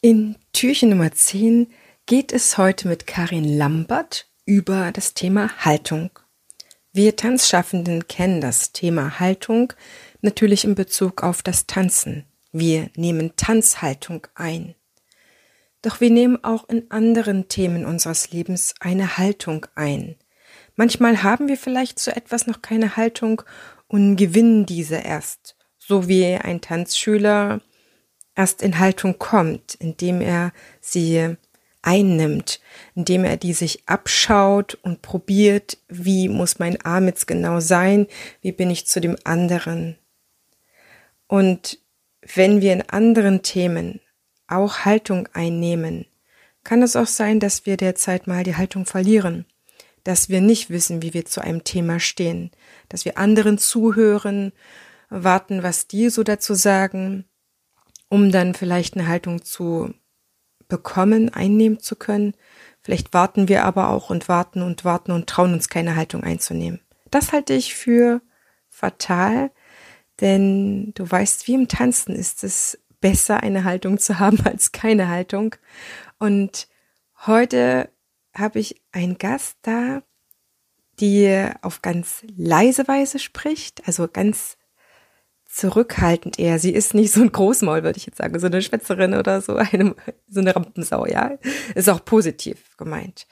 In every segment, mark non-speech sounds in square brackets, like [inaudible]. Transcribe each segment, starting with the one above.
In Türchen Nummer 10 geht es heute mit Karin Lambert über das Thema Haltung. Wir Tanzschaffenden kennen das Thema Haltung natürlich in Bezug auf das Tanzen. Wir nehmen Tanzhaltung ein. Doch wir nehmen auch in anderen Themen unseres Lebens eine Haltung ein. Manchmal haben wir vielleicht zu etwas noch keine Haltung und gewinnen diese erst, so wie ein Tanzschüler erst in Haltung kommt, indem er sie einnimmt, indem er die sich abschaut und probiert, wie muss mein Arm jetzt genau sein, wie bin ich zu dem anderen. Und wenn wir in anderen Themen auch Haltung einnehmen, kann es auch sein, dass wir derzeit mal die Haltung verlieren, dass wir nicht wissen, wie wir zu einem Thema stehen, dass wir anderen zuhören, warten, was die so dazu sagen, um dann vielleicht eine Haltung zu bekommen, einnehmen zu können. Vielleicht warten wir aber auch und warten und warten und trauen uns keine Haltung einzunehmen. Das halte ich für fatal, denn du weißt, wie im Tanzen ist es besser, eine Haltung zu haben [laughs] als keine Haltung. Und heute habe ich einen Gast da, die auf ganz leise Weise spricht, also ganz zurückhaltend eher. Sie ist nicht so ein Großmaul, würde ich jetzt sagen, so eine Schwätzerin oder so, eine, so eine Rampensau, ja. Ist auch positiv gemeint.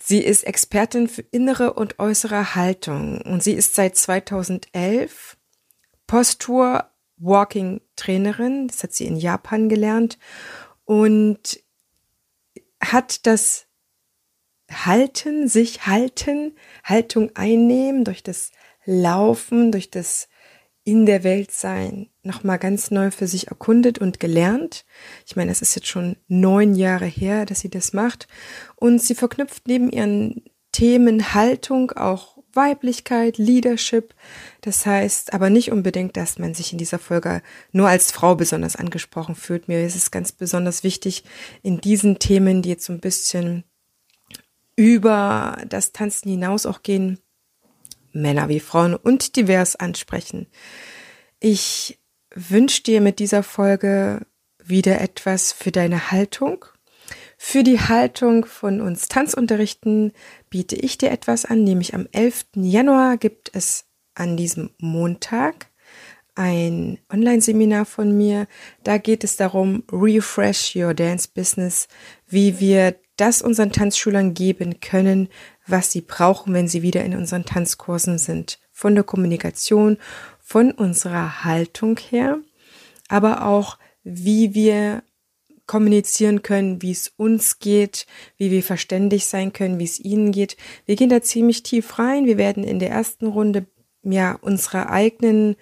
Sie ist Expertin für innere und äußere Haltung und sie ist seit 2011 Postur Walking Trainerin. Das hat sie in Japan gelernt und hat das Halten, sich halten, Haltung einnehmen durch das Laufen, durch das in der Welt sein nochmal ganz neu für sich erkundet und gelernt. Ich meine, es ist jetzt schon neun Jahre her, dass sie das macht. Und sie verknüpft neben ihren Themen Haltung auch Weiblichkeit, Leadership. Das heißt aber nicht unbedingt, dass man sich in dieser Folge nur als Frau besonders angesprochen fühlt. Mir ist es ganz besonders wichtig, in diesen Themen, die jetzt so ein bisschen über das Tanzen hinaus auch gehen, Männer wie Frauen und divers ansprechen. Ich wünsche dir mit dieser Folge wieder etwas für deine Haltung. Für die Haltung von uns Tanzunterrichten biete ich dir etwas an, nämlich am 11. Januar gibt es an diesem Montag ein Online-Seminar von mir. Da geht es darum, Refresh Your Dance Business, wie wir das unseren Tanzschülern geben können, was sie brauchen, wenn sie wieder in unseren Tanzkursen sind. Von der Kommunikation, von unserer Haltung her, aber auch, wie wir kommunizieren können, wie es uns geht, wie wir verständig sein können, wie es ihnen geht. Wir gehen da ziemlich tief rein. Wir werden in der ersten Runde ja unsere eigenen,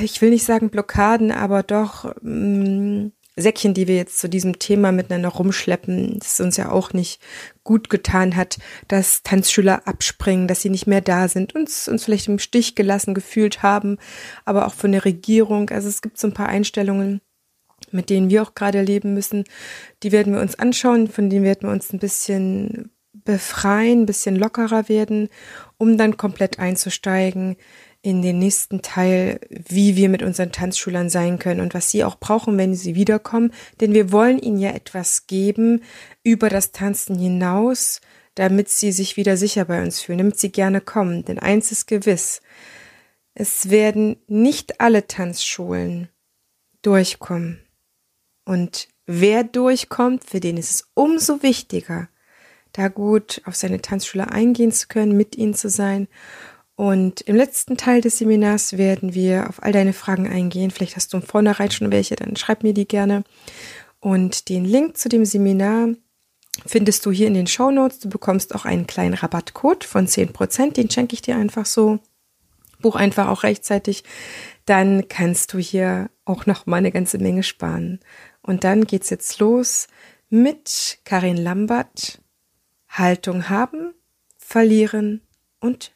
ich will nicht sagen Blockaden, aber doch mh, mm, Säckchen, die wir jetzt zu diesem Thema miteinander rumschleppen, das uns ja auch nicht gut getan hat, dass Tanzschüler abspringen, dass sie nicht mehr da sind, uns, uns vielleicht im Stich gelassen gefühlt haben, aber auch von der Regierung. Also es gibt so ein paar Einstellungen, mit denen wir auch gerade leben müssen. Die werden wir uns anschauen, von denen werden wir uns ein bisschen befreien, ein bisschen lockerer werden, um dann komplett einzusteigen in den nächsten Teil, wie wir mit unseren Tanzschülern sein können und was sie auch brauchen, wenn sie wiederkommen. Denn wir wollen ihnen ja etwas geben über das Tanzen hinaus, damit sie sich wieder sicher bei uns fühlen, damit sie gerne kommen. Denn eins ist gewiss, es werden nicht alle Tanzschulen durchkommen. Und wer durchkommt, für den ist es umso wichtiger, da gut auf seine Tanzschule eingehen zu können, mit ihnen zu sein und im letzten Teil des Seminars werden wir auf all deine Fragen eingehen. Vielleicht hast du im Vornherein schon welche, dann schreib mir die gerne. Und den Link zu dem Seminar findest du hier in den Show Notes. Du bekommst auch einen kleinen Rabattcode von 10%. Den schenke ich dir einfach so. Buch einfach auch rechtzeitig. Dann kannst du hier auch noch mal eine ganze Menge sparen. Und dann geht's jetzt los mit Karin Lambert. Haltung haben, verlieren und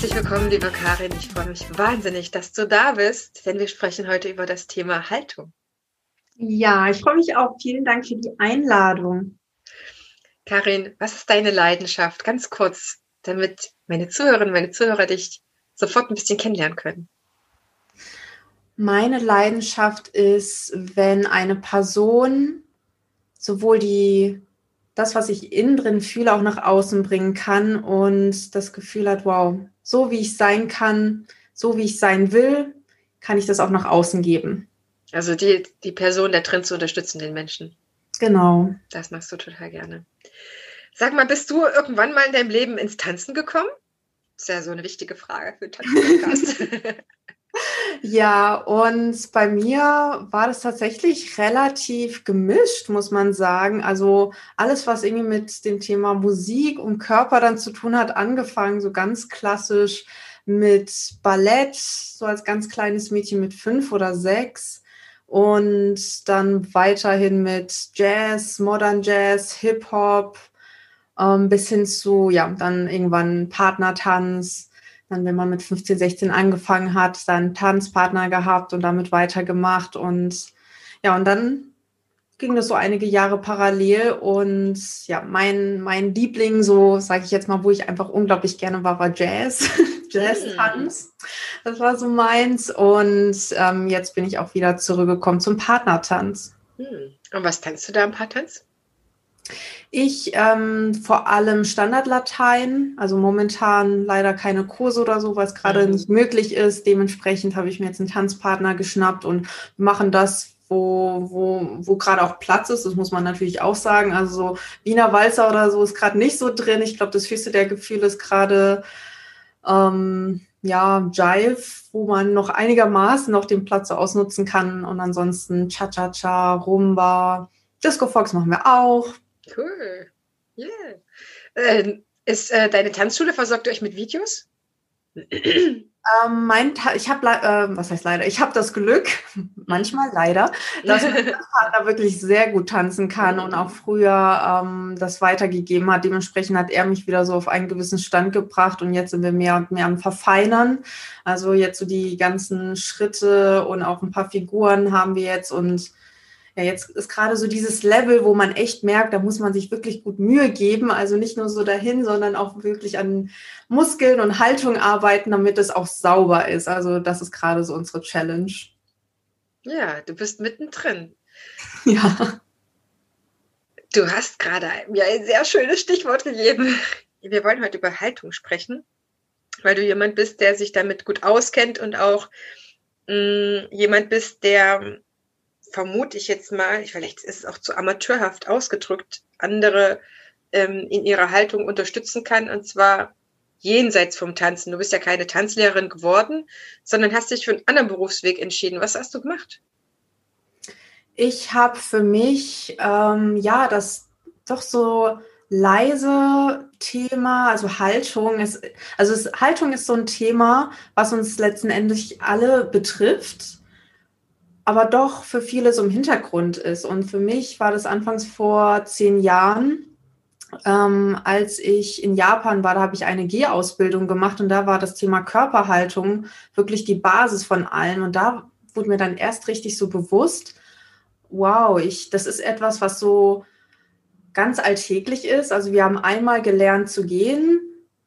Herzlich willkommen, liebe Karin. Ich freue mich wahnsinnig, dass du da bist, denn wir sprechen heute über das Thema Haltung. Ja, ich freue mich auch. Vielen Dank für die Einladung. Karin, was ist deine Leidenschaft? Ganz kurz, damit meine Zuhörerinnen, meine Zuhörer dich sofort ein bisschen kennenlernen können. Meine Leidenschaft ist, wenn eine Person sowohl die das, was ich innen drin fühle, auch nach außen bringen kann und das Gefühl hat, wow, so wie ich sein kann, so wie ich sein will, kann ich das auch nach außen geben. Also die, die Person da drin zu unterstützen, den Menschen. Genau. Das machst du total gerne. Sag mal, bist du irgendwann mal in deinem Leben ins Tanzen gekommen? Das ist ja so eine wichtige Frage für Tanzpodcast. [laughs] [laughs] Ja, und bei mir war das tatsächlich relativ gemischt, muss man sagen. Also alles, was irgendwie mit dem Thema Musik und Körper dann zu tun hat, angefangen, so ganz klassisch mit Ballett, so als ganz kleines Mädchen mit fünf oder sechs. Und dann weiterhin mit Jazz, Modern Jazz, Hip-Hop, ähm, bis hin zu, ja, dann irgendwann Partnertanz dann, wenn man mit 15, 16 angefangen hat, dann Tanzpartner gehabt und damit weitergemacht. Und ja, und dann ging das so einige Jahre parallel. Und ja, mein, mein Liebling, so sage ich jetzt mal, wo ich einfach unglaublich gerne war, war Jazz. [laughs] Jazz-Tanz. Das war so meins. Und ähm, jetzt bin ich auch wieder zurückgekommen zum Partnertanz. Hm. Und was tanzt du da im Partnertanz? Ich ähm, vor allem Standardlatein, also momentan leider keine Kurse oder so, weil es gerade mhm. nicht möglich ist. Dementsprechend habe ich mir jetzt einen Tanzpartner geschnappt und machen das, wo, wo, wo gerade auch Platz ist. Das muss man natürlich auch sagen. Also so Wiener Walzer oder so ist gerade nicht so drin. Ich glaube, das höchste der Gefühle ist gerade ähm, ja, Jive, wo man noch einigermaßen noch den Platz so ausnutzen kann. Und ansonsten Cha-Cha-Cha, Rumba, Disco Fox machen wir auch. Cool. Yeah. Äh, ist äh, deine Tanzschule versorgt euch mit Videos? Ähm, mein ich habe, äh, was heißt leider, ich habe das Glück, [laughs] manchmal leider, dass mein [laughs] Partner wirklich sehr gut tanzen kann und auch früher ähm, das weitergegeben hat. Dementsprechend hat er mich wieder so auf einen gewissen Stand gebracht und jetzt sind wir mehr und mehr am Verfeinern. Also jetzt so die ganzen Schritte und auch ein paar Figuren haben wir jetzt und ja, jetzt ist gerade so dieses Level, wo man echt merkt, da muss man sich wirklich gut Mühe geben. Also nicht nur so dahin, sondern auch wirklich an Muskeln und Haltung arbeiten, damit es auch sauber ist. Also das ist gerade so unsere Challenge. Ja, du bist mittendrin. [laughs] Ja. Du hast gerade mir ein sehr schönes Stichwort gegeben. Wir wollen heute über Haltung sprechen, weil du jemand bist, der sich damit gut auskennt und auch mh, mm, jemand bist, der vermute ich jetzt mal, vielleicht ist es auch zu amateurhaft ausgedrückt, andere ähm, in ihrer Haltung unterstützen kann, und zwar jenseits vom Tanzen. Du bist ja keine Tanzlehrerin geworden, sondern hast dich für einen anderen Berufsweg entschieden. Was hast du gemacht? Ich habe für mich, ähm, ja, das doch so leise Thema, also Haltung ist, also es, Haltung ist so ein Thema, was uns letzten Endes alle betrifft aber doch für viele so im Hintergrund ist. Und für mich war das anfangs vor zehn Jahren, ähm, als ich in Japan war, da habe ich eine G-Ausbildung gemacht und da war das Thema Körperhaltung wirklich die Basis von allem. Und da wurde mir dann erst richtig so bewusst, wow, ich, das ist etwas, was so ganz alltäglich ist. Also wir haben einmal gelernt zu gehen,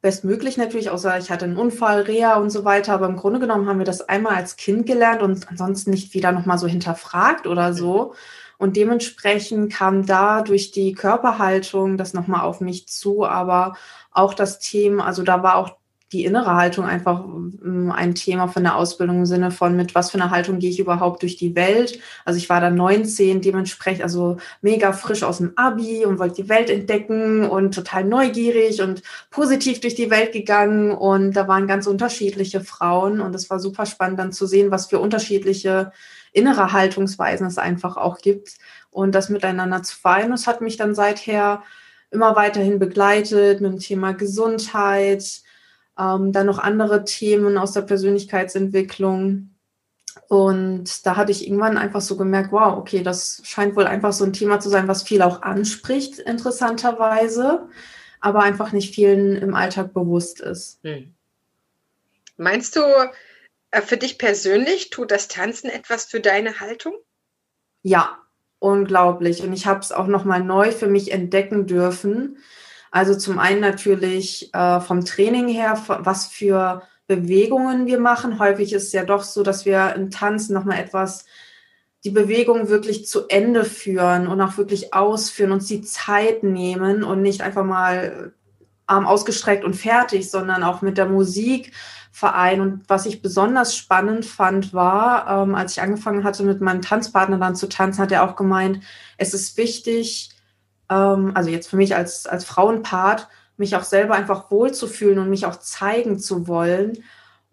bestmöglich natürlich, außer ich hatte einen Unfall, Reha und so weiter. Aber im Grunde genommen haben wir das einmal als Kind gelernt und ansonsten nicht wieder nochmal so hinterfragt oder so. Und dementsprechend kam da durch die Körperhaltung das nochmal auf mich zu, aber auch das Thema, also da war auch die innere Haltung einfach ähm, ein Thema von der Ausbildung im Sinne von, mit was für einer Haltung gehe ich überhaupt durch die Welt. Also ich war da 19, dementsprechend also mega frisch aus dem Abi und wollte die Welt entdecken und total neugierig und positiv durch die Welt gegangen. Und da waren ganz unterschiedliche Frauen und es war super spannend dann zu sehen, was für unterschiedliche innere Haltungsweisen es einfach auch gibt und das miteinander zu vereinen. Das hat mich dann seither immer weiterhin begleitet mit dem Thema Gesundheit, Ähm, dann noch andere Themen aus der Persönlichkeitsentwicklung. Und da hatte ich irgendwann einfach so gemerkt, wow, okay, das scheint wohl einfach so ein Thema zu sein, was viel auch anspricht, interessanterweise, aber einfach nicht vielen im Alltag bewusst ist. Hm. Meinst du, äh, für dich persönlich tut das Tanzen etwas für deine Haltung? Ja, unglaublich. Und ich habe es auch nochmal neu für mich entdecken dürfen. Also zum einen natürlich äh, vom Training her, was für Bewegungen wir machen. Häufig ist es ja doch so, dass wir im Tanzen nochmal etwas die Bewegung wirklich zu Ende führen und auch wirklich ausführen, uns die Zeit nehmen und nicht einfach mal Arm ausgestreckt und fertig, sondern auch mit der Musik vereinen. Und was ich besonders spannend fand, war, ähm, als ich angefangen hatte, mit meinem Tanzpartner dann zu tanzen, hat er auch gemeint, es ist wichtig, ähm, also jetzt für mich als, als Frauenpart, mich auch selber einfach wohlzufühlen und mich auch zeigen zu wollen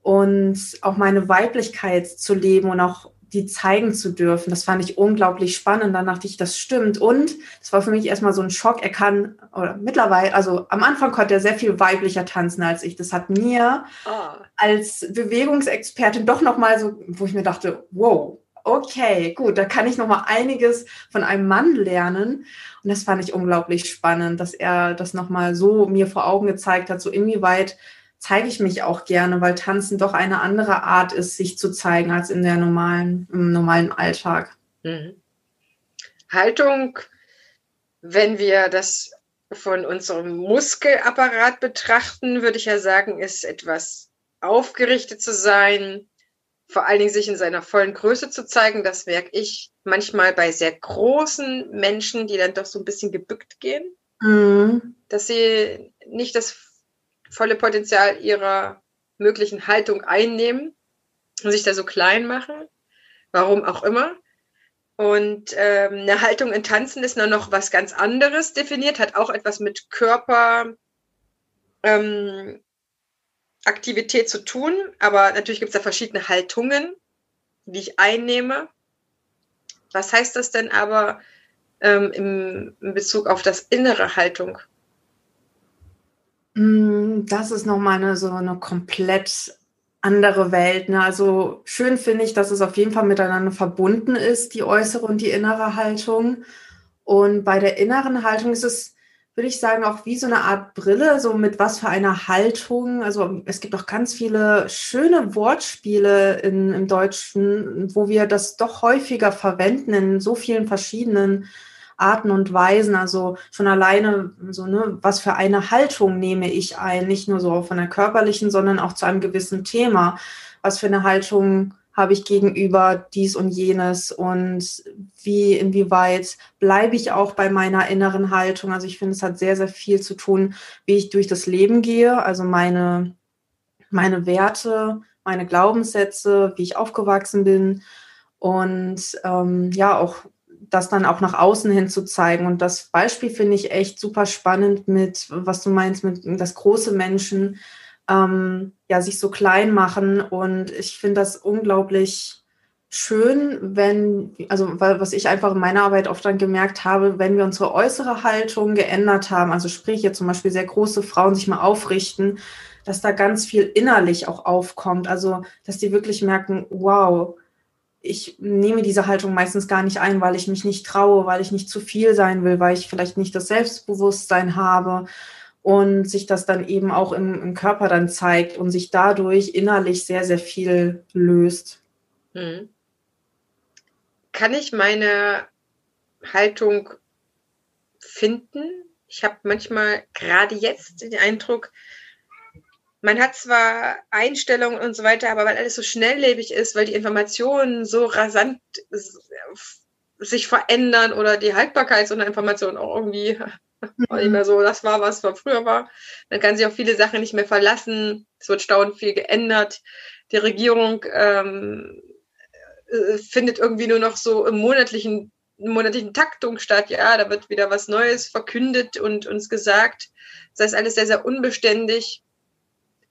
und auch meine Weiblichkeit zu leben und auch die zeigen zu dürfen. Das fand ich unglaublich spannend. Dann dachte ich, das stimmt. Und es war für mich erstmal so ein Schock. Er kann, oder mittlerweile, also am Anfang konnte er sehr viel weiblicher tanzen als ich. Das hat mir oh. als Bewegungsexpertin doch nochmal so, wo ich mir dachte, wow, okay, gut, da kann ich nochmal einiges von einem Mann lernen. Und das fand ich unglaublich spannend, dass er das nochmal so mir vor Augen gezeigt hat, so inwieweit zeige ich mich auch gerne, weil Tanzen doch eine andere Art ist, sich zu zeigen als in der normalen, im normalen Alltag. Mhm. Haltung, wenn wir das von unserem Muskelapparat betrachten, würde ich ja sagen, ist etwas aufgerichtet zu sein, vor allen Dingen sich in seiner vollen Größe zu zeigen. Das merke ich manchmal bei sehr großen Menschen, die dann doch so ein bisschen gebückt gehen, mhm. dass sie nicht das volle Potenzial ihrer möglichen Haltung einnehmen und sich da so klein machen, warum auch immer. Und ähm, eine Haltung in Tanzen ist dann noch was ganz anderes definiert, hat auch etwas mit Körper, ähm, Aktivität zu tun, aber natürlich gibt es da verschiedene Haltungen, die ich einnehme. Was heißt das denn aber ähm, im, in Bezug auf das innere Haltung? Mm, das ist nochmal eine, so eine komplett andere Welt. Ne? Also schön finde ich, dass es auf jeden Fall miteinander verbunden ist, die äußere und die innere Haltung. Und bei der inneren Haltung ist es würde ich sagen, auch wie so eine Art Brille, so mit was für einer Haltung. Also es gibt auch ganz viele schöne Wortspiele in, im Deutschen, wo wir das doch häufiger verwenden in so vielen verschiedenen Arten und Weisen. Also schon alleine so, ne, was für eine Haltung nehme ich ein, nicht nur so von der körperlichen, sondern auch zu einem gewissen Thema. Was für eine Haltung habe ich gegenüber dies und jenes und wie, inwieweit bleibe ich auch bei meiner inneren Haltung. Also ich finde, es hat sehr, sehr viel zu tun, wie ich durch das Leben gehe, also meine, meine Werte, meine Glaubenssätze, wie ich aufgewachsen bin und ähm, ja, auch das dann auch nach außen hin zu zeigen. Und das Beispiel finde ich echt super spannend mit, was du meinst, mit das große Menschen, ähm, ja, sich so klein machen. Und ich finde das unglaublich schön, wenn, also was ich einfach in meiner Arbeit oft dann gemerkt habe, wenn wir unsere äußere Haltung geändert haben, also sprich jetzt zum Beispiel sehr große Frauen sich mal aufrichten, dass da ganz viel innerlich auch aufkommt. Also, dass die wirklich merken, wow, ich nehme diese Haltung meistens gar nicht ein, weil ich mich nicht traue, weil ich nicht zu viel sein will, weil ich vielleicht nicht das Selbstbewusstsein habe und sich das dann eben auch im, im Körper dann zeigt und sich dadurch innerlich sehr, sehr viel löst. Hm. Kann ich meine Haltung finden? Ich habe manchmal gerade jetzt den Eindruck, man hat zwar Einstellungen und so weiter, aber weil alles so schnelllebig ist, weil die Informationen so rasant sich verändern oder die Haltbarkeit so einer Information auch irgendwie Mhm. nicht mehr so das war, was früher war. Man kann sich auf viele Sachen nicht mehr verlassen. Es wird staunend viel geändert. Die Regierung ähm, äh, findet irgendwie nur noch so im monatlichen, monatlichen Taktung statt. Ja, da wird wieder was Neues verkündet und uns gesagt. Das heißt, alles sehr, sehr unbeständig.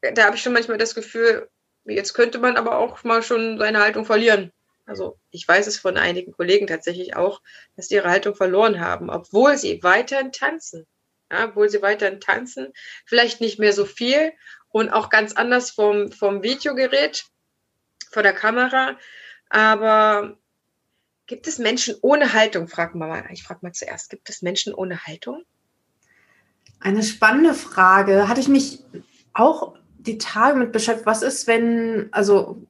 Da habe ich schon manchmal das Gefühl, jetzt könnte man aber auch mal schon seine Haltung verlieren. Also ich weiß es von einigen Kollegen tatsächlich auch, dass die ihre Haltung verloren haben, obwohl sie weiterhin tanzen. Ja, obwohl sie weiterhin tanzen, vielleicht nicht mehr so viel und auch ganz anders vom, vom Videogerät, vor der Kamera. Aber gibt es Menschen ohne Haltung? Wir mal. Ich frage mal zuerst. Gibt es Menschen ohne Haltung? Eine spannende Frage. Hatte ich mich auch die Tage mit beschäftigt. Was ist, wenn, also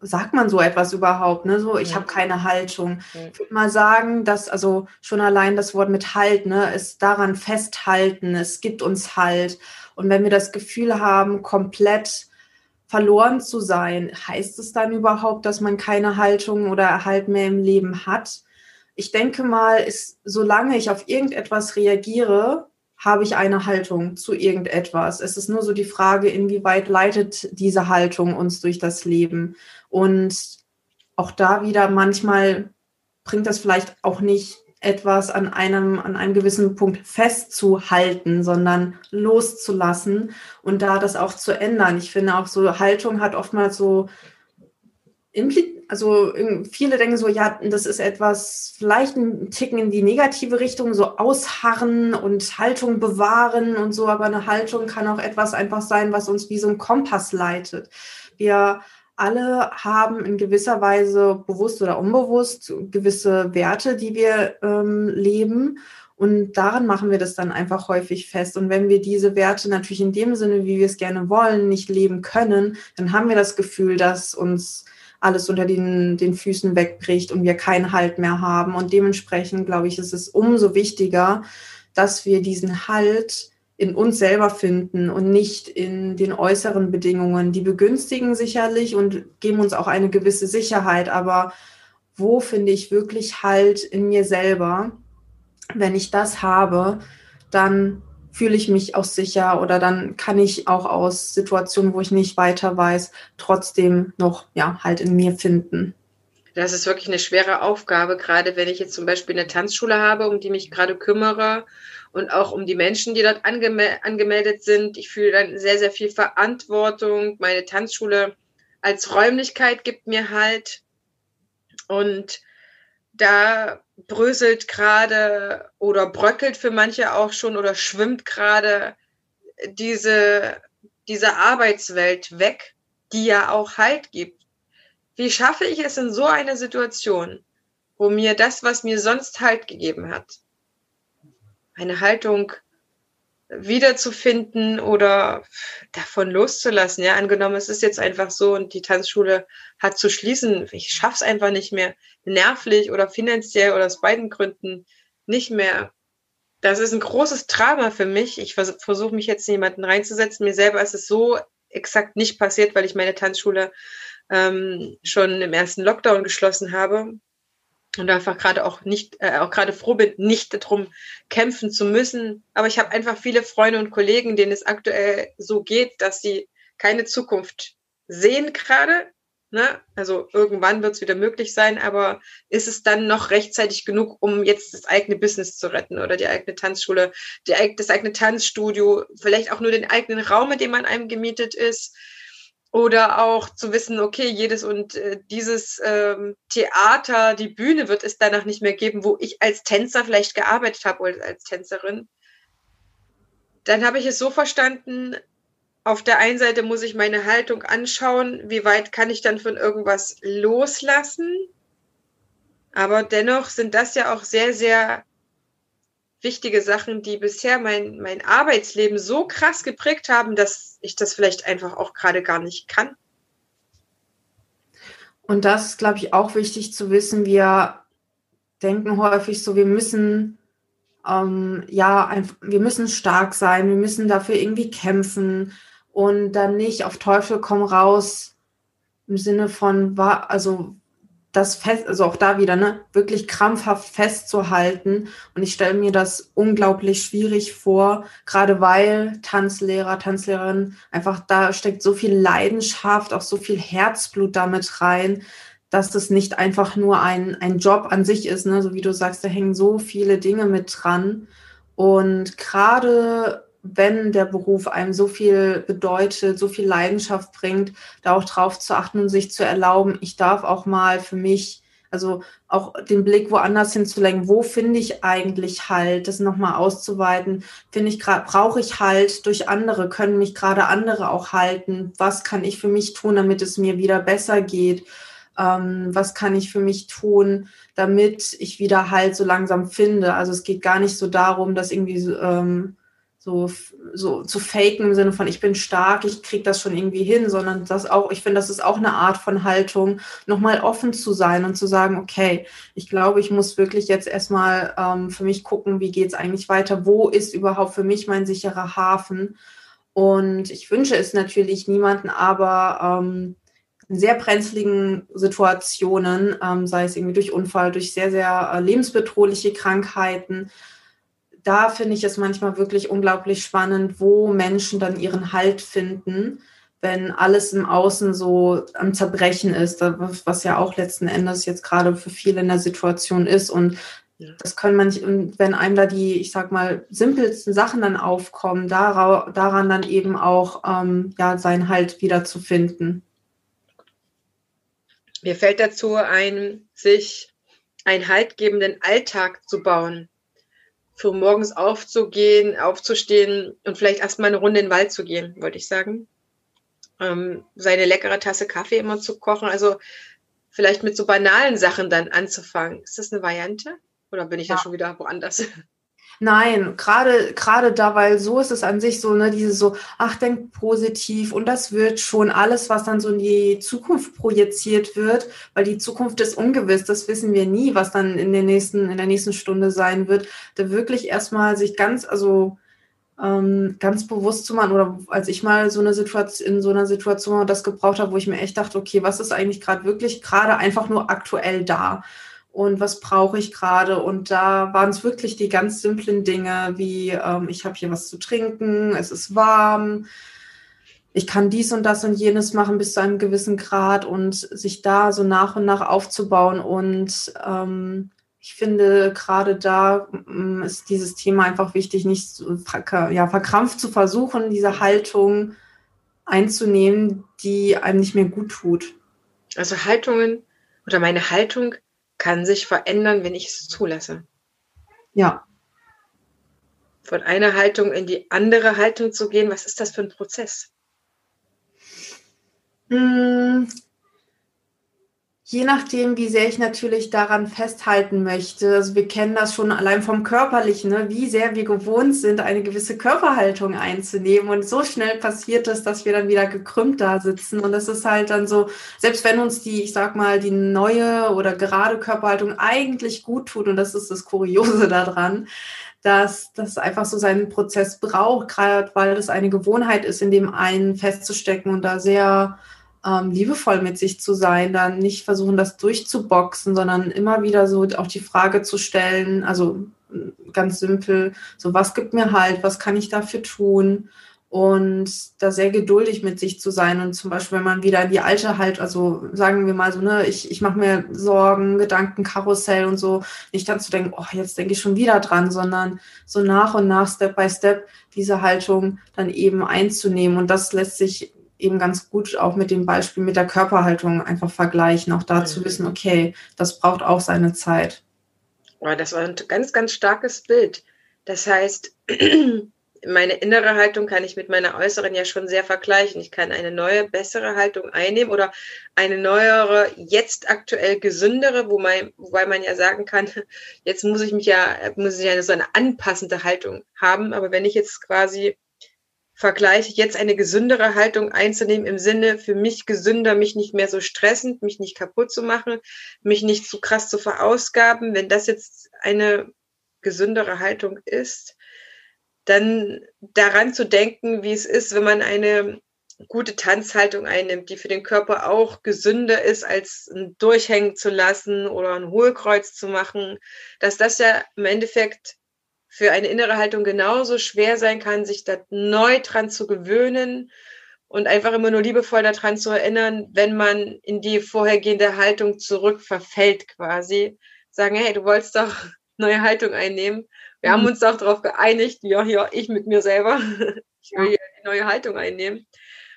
sagt man so etwas überhaupt? Ne? So, ich ja. habe keine Haltung. Ja. Ich würde mal sagen, dass also schon allein das Wort mit Halt, ne, ist daran festhalten. Es gibt uns Halt. Und wenn wir das Gefühl haben, komplett verloren zu sein, heißt es dann überhaupt, dass man keine Haltung oder Halt mehr im Leben hat? Ich denke mal, ist, solange ich auf irgendetwas reagiere, habe ich eine Haltung zu irgendetwas. Es ist nur so die Frage, inwieweit leitet diese Haltung uns durch das Leben. Und auch da wieder manchmal bringt das vielleicht auch nicht etwas an einem, an einem gewissen Punkt festzuhalten, sondern loszulassen und da das auch zu ändern. Ich finde auch so, Haltung hat oftmals so also viele denken so, ja, das ist etwas, vielleicht ein Ticken in die negative Richtung, so ausharren und Haltung bewahren und so, aber eine Haltung kann auch etwas einfach sein, was uns wie so ein Kompass leitet. Wir alle haben in gewisser Weise bewusst oder unbewusst gewisse Werte, die wir ähm, leben. Und daran machen wir das dann einfach häufig fest. Und wenn wir diese Werte natürlich in dem Sinne, wie wir es gerne wollen, nicht leben können, dann haben wir das Gefühl, dass uns alles unter den, den Füßen wegbricht und wir keinen Halt mehr haben. Und dementsprechend, glaube ich, ist es umso wichtiger, dass wir diesen Halt in uns selber finden und nicht in den äußeren Bedingungen. Die begünstigen sicherlich und geben uns auch eine gewisse Sicherheit, aber wo finde ich wirklich Halt in mir selber? Wenn ich das habe, dann fühle ich mich auch sicher oder dann kann ich auch aus Situationen, wo ich nicht weiter weiß, trotzdem noch ja halt in mir finden. Das ist wirklich eine schwere Aufgabe, gerade wenn ich jetzt zum Beispiel eine Tanzschule habe, um die mich gerade kümmere und auch um die Menschen, die dort angeme angemeldet sind. Ich fühle dann sehr, sehr viel Verantwortung. Meine Tanzschule als Räumlichkeit gibt mir halt. Und da bröselt gerade oder bröckelt für manche auch schon oder schwimmt gerade diese, diese Arbeitswelt weg, die ja auch Halt gibt. Wie schaffe ich es in so einer Situation, wo mir das, was mir sonst Halt gegeben hat, eine Haltung wiederzufinden oder davon loszulassen. Ja, angenommen, es ist jetzt einfach so und die Tanzschule hat zu schließen. Ich schaff's einfach nicht mehr, nervlich oder finanziell oder aus beiden Gründen nicht mehr. Das ist ein großes Drama für mich. Ich vers versuche mich jetzt in jemanden reinzusetzen. Mir selber ist es so exakt nicht passiert, weil ich meine Tanzschule ähm, schon im ersten Lockdown geschlossen habe und einfach gerade auch nicht, äh, auch gerade froh bin, nicht darum kämpfen zu müssen. Aber ich habe einfach viele Freunde und Kollegen, denen es aktuell so geht, dass sie keine Zukunft sehen gerade. Ne? Also irgendwann wird es wieder möglich sein, aber ist es dann noch rechtzeitig genug, um jetzt das eigene Business zu retten oder die eigene Tanzschule, die, das eigene Tanzstudio, vielleicht auch nur den eigenen Raum, in dem man einem gemietet ist? Oder auch zu wissen, okay, jedes und äh, dieses ähm, Theater, die Bühne wird es danach nicht mehr geben, wo ich als Tänzer vielleicht gearbeitet habe oder als Tänzerin. Dann habe ich es so verstanden, auf der einen Seite muss ich meine Haltung anschauen, wie weit kann ich dann von irgendwas loslassen. Aber dennoch sind das ja auch sehr, sehr wichtige Sachen, die bisher mein, mein Arbeitsleben so krass geprägt haben, dass ich das vielleicht einfach auch gerade gar nicht kann. Und das ist, glaube ich, auch wichtig zu wissen. Wir denken häufig so, wir müssen ähm, ja, wir müssen stark sein, wir müssen dafür irgendwie kämpfen und dann nicht auf Teufel komm raus im Sinne von, also das fest, also auch da wieder, ne, wirklich krampfhaft festzuhalten. Und ich stelle mir das unglaublich schwierig vor, gerade weil Tanzlehrer, Tanzlehrerin einfach da steckt so viel Leidenschaft, auch so viel Herzblut damit rein, dass das nicht einfach nur ein, ein Job an sich ist, ne, so wie du sagst, da hängen so viele Dinge mit dran. Und gerade wenn der Beruf einem so viel bedeutet, so viel Leidenschaft bringt, da auch drauf zu achten und sich zu erlauben, ich darf auch mal für mich Also auch den Blick woanders hinzulenken. Wo finde ich eigentlich Halt? Das nochmal auszuweiten. Finde ich gerade, brauche ich Halt durch andere? Können mich gerade andere auch halten? Was kann ich für mich tun, damit es mir wieder besser geht? Ähm, was kann ich für mich tun, damit ich wieder Halt so langsam finde? Also es geht gar nicht so darum, dass irgendwie ähm, so, so zu faken im Sinne von, ich bin stark, ich kriege das schon irgendwie hin, sondern das auch, ich finde, das ist auch eine Art von Haltung, nochmal offen zu sein und zu sagen, okay, ich glaube, ich muss wirklich jetzt erstmal ähm, für mich gucken, wie geht es eigentlich weiter, wo ist überhaupt für mich mein sicherer Hafen. Und ich wünsche es natürlich niemanden, aber ähm, in sehr brenzligen Situationen, ähm, sei es irgendwie durch Unfall, durch sehr, sehr äh, lebensbedrohliche Krankheiten, da finde ich es manchmal wirklich unglaublich spannend, wo Menschen dann ihren Halt finden, wenn alles im Außen so am Zerbrechen ist, was ja auch letzten Endes jetzt gerade für viele in der Situation ist. Und das können man nicht, wenn einem da die, ich sag mal, simpelsten Sachen dann aufkommen, daran dann eben auch ähm, ja, sein Halt wieder zu finden. Mir fällt dazu ein, sich einen haltgebenden Alltag zu bauen für morgens aufzugehen, aufzustehen und vielleicht erstmal eine Runde in den Wald zu gehen, wollte ich sagen. Ähm, seine leckere Tasse Kaffee immer zu kochen. Also vielleicht mit so banalen Sachen dann anzufangen. Ist das eine Variante? Oder bin ich ja. da schon wieder woanders? Nein, gerade gerade da, weil so ist es an sich so, ne, diese so, ach, denk positiv und das wird schon alles, was dann so in die Zukunft projiziert wird, weil die Zukunft ist ungewiss, das wissen wir nie, was dann in der nächsten, in der nächsten Stunde sein wird, da wirklich erstmal sich ganz, also ähm, ganz bewusst zu machen, oder als ich mal so eine Situation, in so einer Situation das gebraucht habe, wo ich mir echt dachte, okay, was ist eigentlich gerade wirklich gerade einfach nur aktuell da? Und was brauche ich gerade. Und da waren es wirklich die ganz simplen Dinge, wie ähm, ich habe hier was zu trinken, es ist warm, ich kann dies und das und jenes machen bis zu einem gewissen Grad und sich da so nach und nach aufzubauen. Und ähm, ich finde, gerade da ähm, ist dieses Thema einfach wichtig, nicht ja, verkrampft zu versuchen, diese Haltung einzunehmen, die einem nicht mehr gut tut. Also Haltungen oder meine Haltung kann sich verändern, wenn ich es zulasse. Ja. Von einer Haltung in die andere Haltung zu gehen, was ist das für ein Prozess? Je nachdem, wie sehr ich natürlich daran festhalten möchte. Also wir kennen das schon allein vom Körperlichen, ne? wie sehr wir gewohnt sind, eine gewisse Körperhaltung einzunehmen. Und so schnell passiert es, dass wir dann wieder gekrümmt da sitzen. Und das ist halt dann so, selbst wenn uns die, ich sag mal, die neue oder gerade Körperhaltung eigentlich gut tut, und das ist das Kuriose [laughs] daran, dass das einfach so seinen Prozess braucht, gerade weil es eine Gewohnheit ist, in dem einen festzustecken und da sehr ähm, liebevoll mit sich zu sein, dann nicht versuchen, das durchzuboxen, sondern immer wieder so auch die Frage zu stellen, also ganz simpel, so was gibt mir halt, was kann ich dafür tun? Und da sehr geduldig mit sich zu sein. Und zum Beispiel, wenn man wieder in die alte halt, also sagen wir mal so, ne, ich, ich mache mir Sorgen, Gedanken, Karussell und so, nicht dann zu denken, oh, jetzt denke ich schon wieder dran, sondern so nach und nach, Step by Step, diese Haltung dann eben einzunehmen. Und das lässt sich eben ganz gut auch mit dem Beispiel mit der Körperhaltung einfach vergleichen, auch da mhm. zu wissen, okay, das braucht auch seine Zeit. Das war ein ganz, ganz starkes Bild. Das heißt, [clears throat] meine innere Haltung kann ich mit meiner äußeren ja schon sehr vergleichen. Ich kann eine neue, bessere Haltung einnehmen oder eine neuere, jetzt aktuell gesündere, wo man, wobei man ja sagen kann, [laughs] jetzt muss ich mich ja, muss ich ja so eine anpassende Haltung haben. Aber wenn ich jetzt quasi vergleiche, jetzt eine gesündere Haltung einzunehmen im Sinne für mich gesünder, mich nicht mehr so stressend, mich nicht kaputt zu machen, mich nicht zu krass zu verausgaben. Wenn das jetzt eine gesündere Haltung ist, dann daran zu denken, wie es ist, wenn man eine gute Tanzhaltung einnimmt, die für den Körper auch gesünder ist, als ein Durchhängen zu lassen oder ein Hohlkreuz zu machen, dass das ja im Endeffekt für eine innere Haltung genauso schwer sein kann, sich da neu dran zu gewöhnen und einfach immer nur liebevoll daran zu erinnern, wenn man in die vorhergehende Haltung zurück verfällt quasi. Sagen, hey, du wolltest doch [laughs] neue Haltung einnehmen. Wir mhm. haben uns doch darauf geeinigt, ja, ja, ich mit mir selber, [laughs] ich will hier die neue Haltung einnehmen,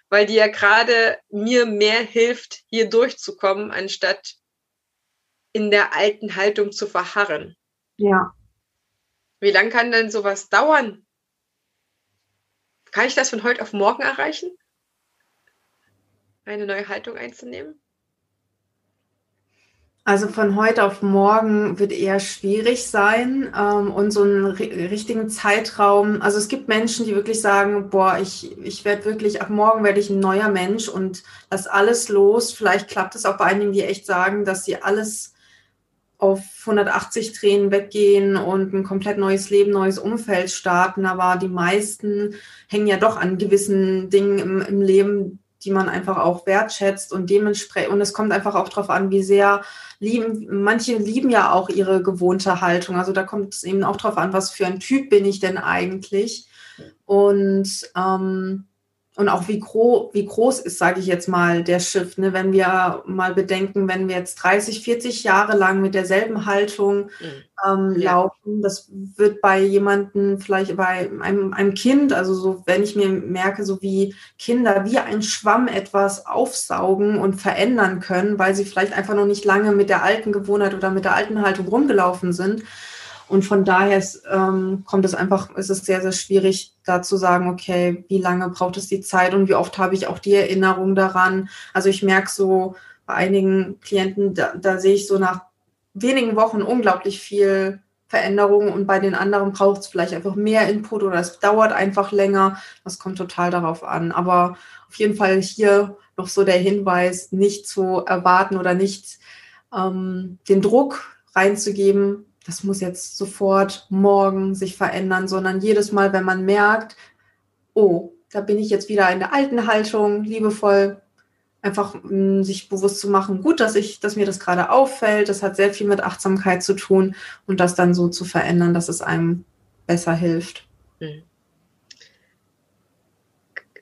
weil die ja gerade mir mehr hilft, hier durchzukommen, anstatt in der alten Haltung zu verharren. Ja. Wie lange kann denn sowas dauern? Kann ich das von heute auf morgen erreichen? Eine neue Haltung einzunehmen? Also von heute auf morgen wird eher schwierig sein ähm, und so einen richtigen Zeitraum. Also es gibt Menschen, die wirklich sagen, boah, ich, ich werde wirklich, ab morgen werde ich ein neuer Mensch und lass alles los. Vielleicht klappt es auch bei einigen, die echt sagen, dass sie alles auf 180 Tränen weggehen und ein komplett neues Leben, neues Umfeld starten. Aber die meisten hängen ja doch an gewissen Dingen im, im Leben, die man einfach auch wertschätzt und dementsprechend, und es kommt einfach auch darauf an, wie sehr lieben, manche lieben ja auch ihre gewohnte Haltung. Also da kommt es eben auch darauf an, was für ein Typ bin ich denn eigentlich. Und ähm, und auch wie, gro wie groß ist, sage ich jetzt mal, der Schiff. Ne? Wenn wir mal bedenken, wenn wir jetzt 30, 40 Jahre lang mit derselben Haltung mhm. ähm, ja. laufen, das wird bei jemandem, vielleicht bei einem, einem Kind, also so, wenn ich mir merke, so wie Kinder wie ein Schwamm etwas aufsaugen und verändern können, weil sie vielleicht einfach noch nicht lange mit der alten Gewohnheit oder mit der alten Haltung rumgelaufen sind, und von daher ist, ähm, kommt es einfach, ist es sehr, sehr schwierig, da zu sagen, okay, wie lange braucht es die Zeit und wie oft habe ich auch die Erinnerung daran. Also ich merke so bei einigen Klienten, da, da sehe ich so nach wenigen Wochen unglaublich viel Veränderung und bei den anderen braucht es vielleicht einfach mehr Input oder es dauert einfach länger. Das kommt total darauf an. Aber auf jeden Fall hier noch so der Hinweis, nicht zu erwarten oder nicht ähm, den Druck reinzugeben, das muss jetzt sofort morgen sich verändern, sondern jedes Mal, wenn man merkt, oh, da bin ich jetzt wieder in der alten Haltung, liebevoll einfach mh, hm, sich bewusst zu machen, gut, dass ich, dass mir das gerade auffällt, das hat sehr viel mit Achtsamkeit zu tun und das dann so zu verändern, dass es einem besser hilft. Mhm.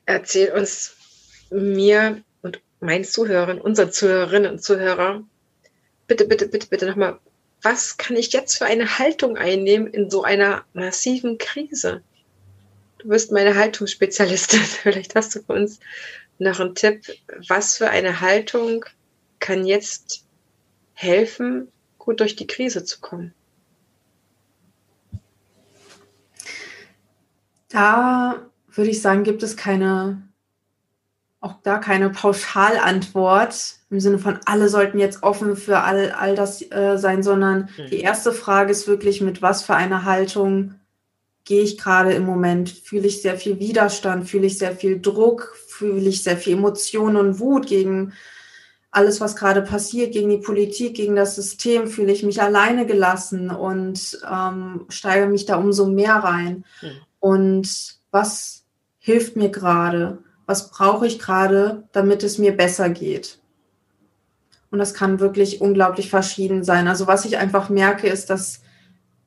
Erzähl uns mir und meinen Zuhörern, unseren Zuhörerinnen und Zuhörer, bitte, bitte, bitte, bitte nochmal, was kann ich jetzt für eine Haltung einnehmen in so einer massiven Krise? Du bist meine Haltungsspezialistin. [laughs] Vielleicht hast du für uns noch einen Tipp. Was für eine Haltung kann jetzt helfen, gut durch die Krise zu kommen? Da würde ich sagen, gibt es keine auch da keine Pauschalantwort im Sinne von, alle sollten jetzt offen für all, all das äh, sein, sondern mhm. die erste Frage ist wirklich, mit was für einer Haltung gehe ich gerade im Moment? Fühle ich sehr viel Widerstand? Fühle ich sehr viel Druck? Fühle ich sehr viel Emotion und Wut gegen alles, was gerade passiert, gegen die Politik, gegen das System? Fühle ich mich alleine gelassen und ähm, steige mich da umso mehr rein? Mhm. Und was hilft mir gerade? Was brauche ich gerade, damit es mir besser geht. Und das kann wirklich unglaublich verschieden sein. Also was ich einfach merke, ist, dass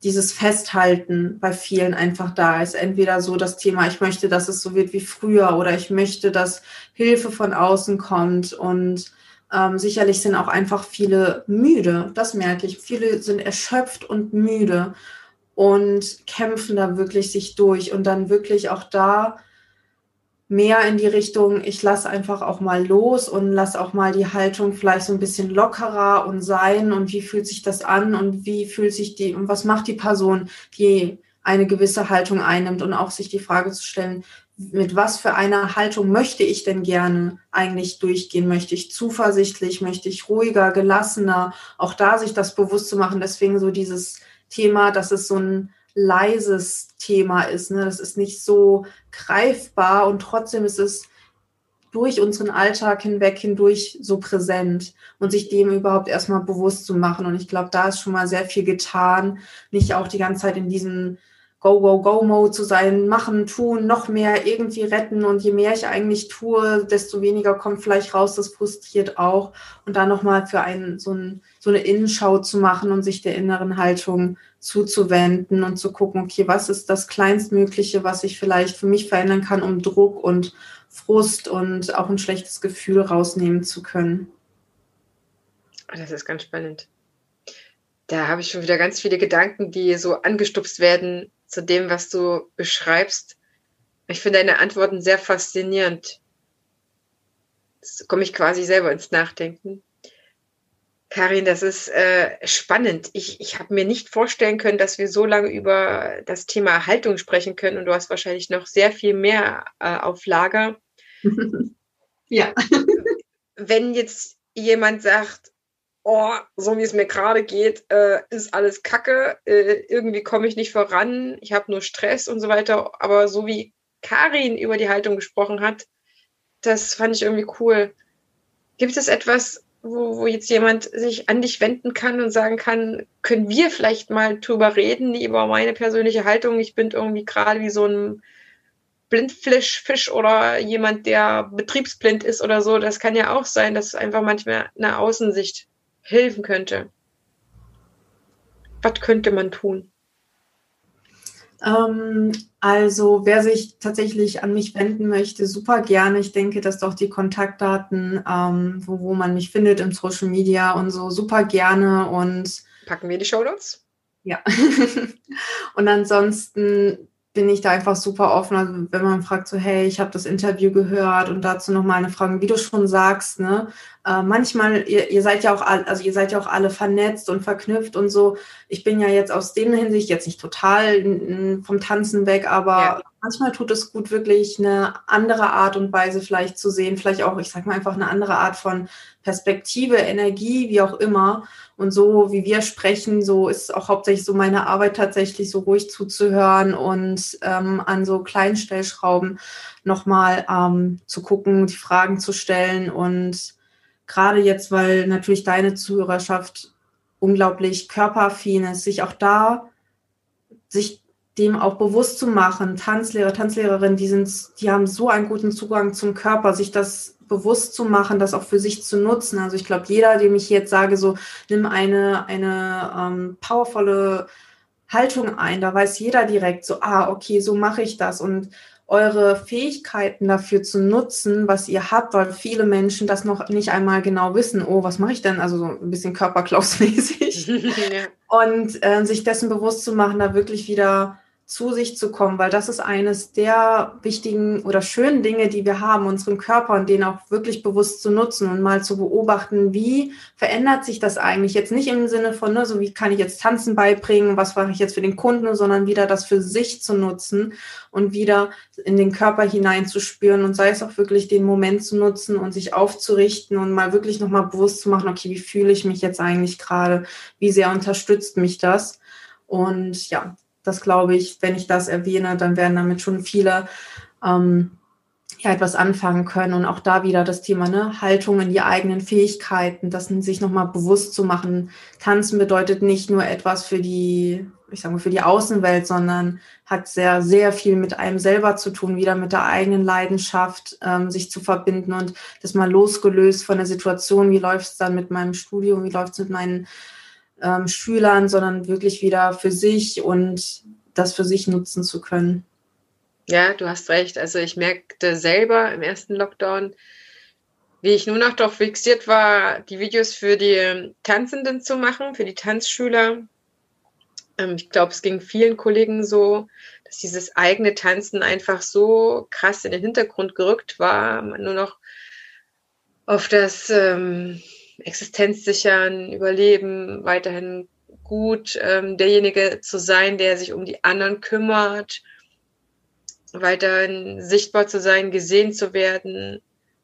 dieses Festhalten bei vielen einfach da ist. Entweder so das Thema, ich möchte, dass es so wird wie früher oder ich möchte, dass Hilfe von außen kommt. Und ähm, sicherlich sind auch einfach viele müde. Das merke ich. Viele sind erschöpft und müde und kämpfen da wirklich sich durch und dann wirklich auch da mehr in die Richtung, ich lasse einfach auch mal los und lasse auch mal die Haltung vielleicht so ein bisschen lockerer und sein und wie fühlt sich das an und wie fühlt sich die und was macht die Person, die eine gewisse Haltung einnimmt und auch sich die Frage zu stellen, mit was für einer Haltung möchte ich denn gerne eigentlich durchgehen? Möchte ich zuversichtlich, möchte ich ruhiger, gelassener? Auch da sich das bewusst zu machen. Deswegen so dieses Thema, dass es so ein leises Thema ist. Ne? Das ist nicht so greifbar und trotzdem ist es durch unseren Alltag hinweg hindurch so präsent und sich dem überhaupt erstmal bewusst zu machen. Und ich glaube, da ist schon mal sehr viel getan, nicht auch die ganze Zeit in diesem Go, Go, Go-Mode zu sein, machen, tun, noch mehr irgendwie retten. Und je mehr ich eigentlich tue, desto weniger kommt vielleicht raus. Das frustriert auch. Und da nochmal für einen so, ein, so eine Innenschau zu machen und sich der inneren Haltung zuzuwenden und zu gucken, okay, was ist das Kleinstmögliche, was ich vielleicht für mich verändern kann, um Druck und Frust und auch ein schlechtes Gefühl rausnehmen zu können. Das ist ganz spannend. Da habe ich schon wieder ganz viele Gedanken, die so angestupst werden, zu dem, was du beschreibst. Ich finde deine Antworten sehr faszinierend. Jetzt komme ich quasi selber ins Nachdenken. Karin, das ist äh, spannend. Ich, ich habe mir nicht vorstellen können, dass wir so lange über das Thema Haltung sprechen können und du hast wahrscheinlich noch sehr viel mehr äh, auf Lager. [laughs] ja. [laughs] Wenn jetzt jemand sagt, oh, so wie es mir gerade geht, äh, ist alles Kacke, äh, irgendwie komme ich nicht voran, ich habe nur Stress und so weiter, aber so wie Karin über die Haltung gesprochen hat, das fand ich irgendwie cool. Gibt es etwas, wo, wo jetzt jemand sich an dich wenden kann und sagen kann, können wir vielleicht mal drüber reden, über meine persönliche Haltung? Ich bin irgendwie gerade wie so ein Blindfisch oder jemand, der betriebsblind ist oder so. Das kann ja auch sein, dass einfach manchmal eine Außensicht helfen könnte. Was könnte man tun? Ähm, also wer sich tatsächlich an mich wenden möchte, super gerne. Ich denke, dass doch die Kontaktdaten, ähm, wo, wo man mich findet im Social Media und so, super gerne. Und packen wir die Show Notes? Ja. [laughs] und ansonsten bin ich da einfach super offen. Also wenn man fragt so, hey, ich habe das Interview gehört und dazu noch mal eine Frage, wie du schon sagst, ne? Äh, manchmal, ihr, ihr seid ja auch, all, also ihr seid ja auch alle vernetzt und verknüpft und so. Ich bin ja jetzt aus dem Hinsicht jetzt nicht total vom Tanzen weg, aber ja. Manchmal tut es gut, wirklich eine andere Art und Weise vielleicht zu sehen, vielleicht auch, ich sag mal einfach eine andere Art von Perspektive, Energie, wie auch immer. Und so wie wir sprechen, so ist auch hauptsächlich so meine Arbeit tatsächlich so ruhig zuzuhören und ähm, an so Kleinstellschrauben nochmal ähm, zu gucken, die Fragen zu stellen. Und gerade jetzt, weil natürlich deine Zuhörerschaft unglaublich körperaffin ist, sich auch da, sich dem auch bewusst zu machen, Tanzlehrer, Tanzlehrerinnen, die sind, die haben so einen guten Zugang zum Körper, sich das bewusst zu machen, das auch für sich zu nutzen. Also ich glaube, jeder, dem ich jetzt sage, so nimm eine, eine ähm, powervolle Haltung ein, da weiß jeder direkt so, ah, okay, so mache ich das. Und eure Fähigkeiten dafür zu nutzen, was ihr habt, weil viele Menschen das noch nicht einmal genau wissen, oh, was mache ich denn? Also so ein bisschen Körperklausmäßig. [laughs] Und äh, sich dessen bewusst zu machen, da wirklich wieder zu sich zu kommen, weil das ist eines der wichtigen oder schönen Dinge, die wir haben, unseren Körper und den auch wirklich bewusst zu nutzen und mal zu beobachten, wie verändert sich das eigentlich jetzt nicht im Sinne von, ne, so wie kann ich jetzt Tanzen beibringen, was mache ich jetzt für den Kunden, sondern wieder das für sich zu nutzen und wieder in den Körper hineinzuspüren und sei es auch wirklich den Moment zu nutzen und sich aufzurichten und mal wirklich nochmal bewusst zu machen, okay, wie fühle ich mich jetzt eigentlich gerade, wie sehr unterstützt mich das? Und ja, das glaube ich, wenn ich das erwähne, dann werden damit schon viele ähm, ja etwas anfangen können. Und auch da wieder das Thema ne, Haltung in die eigenen Fähigkeiten, das sich nochmal bewusst zu machen. Tanzen bedeutet nicht nur etwas für die, ich sage mal, für die Außenwelt, sondern hat sehr, sehr viel mit einem selber zu tun, wieder mit der eigenen Leidenschaft, ähm, sich zu verbinden und das mal losgelöst von der Situation, wie läuft es dann mit meinem Studium, wie läuft es mit meinen ähm, Schülern, sondern wirklich wieder für sich und das für sich nutzen zu können. Ja, du hast recht. Also ich merkte selber im ersten Lockdown, wie ich nur noch darauf fixiert war, die Videos für die Tanzenden zu machen, für die Tanzschüler. Ähm, ich glaube, es ging vielen Kollegen so, dass dieses eigene Tanzen einfach so krass in den Hintergrund gerückt war. Man nur noch auf das ähm, Existenz sichern, überleben, weiterhin gut ähm, derjenige zu sein, der sich um die anderen kümmert, weiterhin sichtbar zu sein, gesehen zu werden,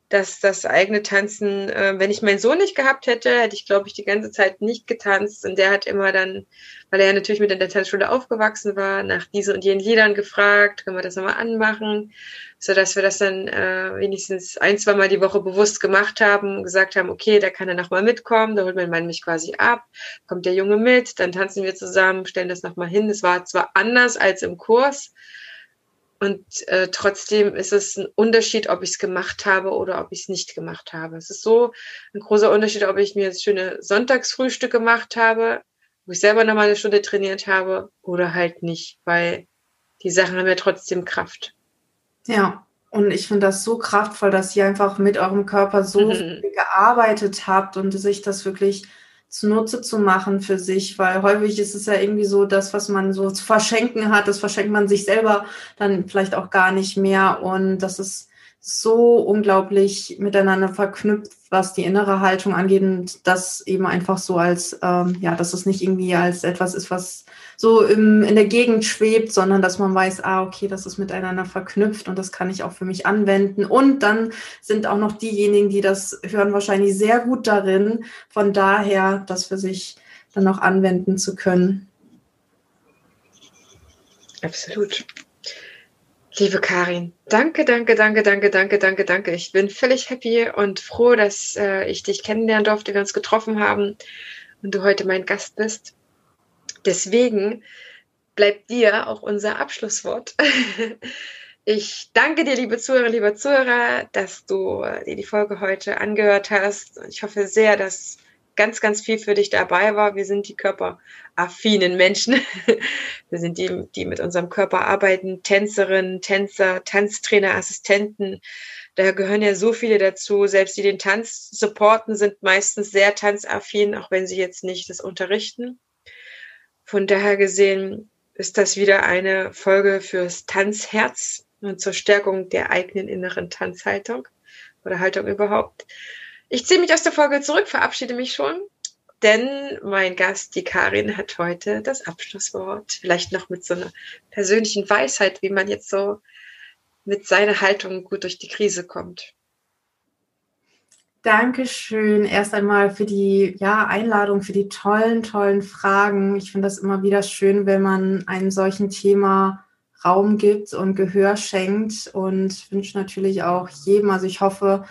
dass das eigene Tanzen, äh, wenn ich meinen Sohn nicht gehabt hätte, hätte ich, glaube ich, die ganze Zeit nicht getanzt. Und der hat immer dann, weil er ja natürlich mit in der Tanzschule aufgewachsen war, nach diesen und jenen Liedern gefragt, können wir das nochmal anmachen, so dass wir das dann äh, wenigstens ein, zwei Mal die Woche bewusst gemacht haben, gesagt haben, okay, da kann er nochmal mitkommen, da holt mein Mann mich quasi ab, kommt der Junge mit, dann tanzen wir zusammen, stellen das nochmal hin. Es war zwar anders als im Kurs, und äh, trotzdem ist es ein Unterschied, ob ich es gemacht habe oder ob ich es nicht gemacht habe. Es ist so ein großer Unterschied, ob ich mir jetzt schöne Sonntagsfrühstück gemacht habe, wo ich selber nochmal eine Stunde trainiert habe oder halt nicht, weil die Sachen haben ja trotzdem Kraft. Ja, und ich finde das so kraftvoll, dass ihr einfach mit eurem Körper so [laughs] mhm. gearbeitet habt und sich das wirklich zunutze zu machen für sich, weil häufig ist es ja irgendwie so, das, was man so zu verschenken hat, das verschenkt man sich selber dann vielleicht auch gar nicht mehr. Und das ist so unglaublich miteinander verknüpft, was die innere Haltung angeht und das eben einfach so als, ähm, ja, dass es nicht irgendwie als etwas ist, was so im, in der Gegend schwebt, sondern dass man weiß, ah, okay, das ist miteinander verknüpft und das kann ich auch für mich anwenden. Und dann sind auch noch diejenigen, die das hören, wahrscheinlich sehr gut darin, von daher das für sich dann auch anwenden zu können. Absolut. Liebe Karin, danke, danke, danke, danke, danke, danke, danke. Ich bin völlig happy und froh, dass äh, ich dich kennenlernen durfte, wir uns getroffen haben und du heute mein Gast bist. Deswegen bleibt dir auch unser Abschlusswort. [laughs] Ich danke dir, liebe Zuhörer, lieber Zuhörer, dass du dir die Folge heute angehört hast. Ich hoffe sehr, dass ganz, ganz viel für dich dabei war. Wir sind die körperaffinen Menschen. [laughs] Wir sind die, die mit unserem Körper arbeiten. Tänzerinnen, Tänzer, Tanztrainer, Assistenten. Da gehören ja so viele dazu. Selbst die den Tanz supporten, sind meistens sehr tanzaffin, auch wenn sie jetzt nicht das unterrichten. Von daher gesehen ist das wieder eine Folge fürs Tanzherz und zur Stärkung der eigenen inneren Tanzhaltung oder Haltung überhaupt. Ich ziehe mich aus der Folge zurück, verabschiede mich schon, denn mein Gast, die Karin, hat heute das Abschlusswort. Vielleicht noch mit so einer persönlichen Weisheit, wie man jetzt so mit seiner Haltung gut durch die Krise kommt. Dankeschön erst einmal für die ja, Einladung, für die tollen, tollen Fragen. Ich finde das immer wieder schön, wenn man einem solchen Thema Raum gibt und Gehör schenkt und wünsche natürlich auch jedem, also ich hoffe,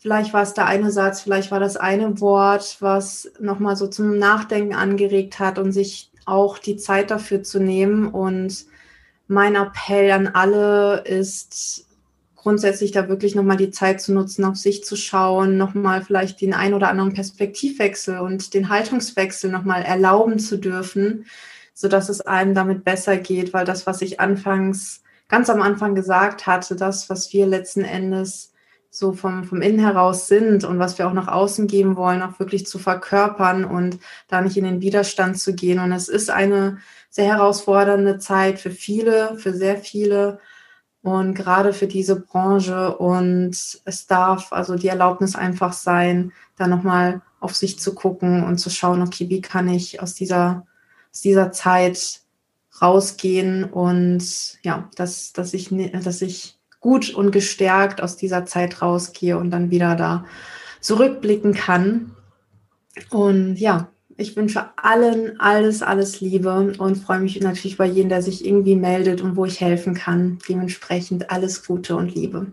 Vielleicht war es der eine Satz, vielleicht war das eine Wort, was nochmal so zum Nachdenken angeregt hat und sich auch die Zeit dafür zu nehmen. Und mein Appell an alle ist grundsätzlich da wirklich nochmal die Zeit zu nutzen, auf sich zu schauen, nochmal vielleicht den ein oder anderen Perspektivwechsel und den Haltungswechsel nochmal erlauben zu dürfen, sodass es einem damit besser geht, weil das, was ich anfangs, ganz am Anfang gesagt hatte, das, was wir letzten Endes so vom, vom Innen heraus sind und was wir auch nach außen geben wollen, auch wirklich zu verkörpern und da nicht in den Widerstand zu gehen. Und es ist eine sehr herausfordernde Zeit für viele, für sehr viele und gerade für diese Branche. Und es darf also die Erlaubnis einfach sein, da nochmal auf sich zu gucken und zu schauen, okay, wie kann ich aus dieser, aus dieser Zeit rausgehen und ja, dass, dass ich, dass ich gut und gestärkt aus dieser Zeit rausgehe und dann wieder da zurückblicken kann. Und ja, ich wünsche allen alles, alles Liebe und freue mich natürlich bei jedem, der sich irgendwie meldet und wo ich helfen kann. Dementsprechend alles Gute und Liebe.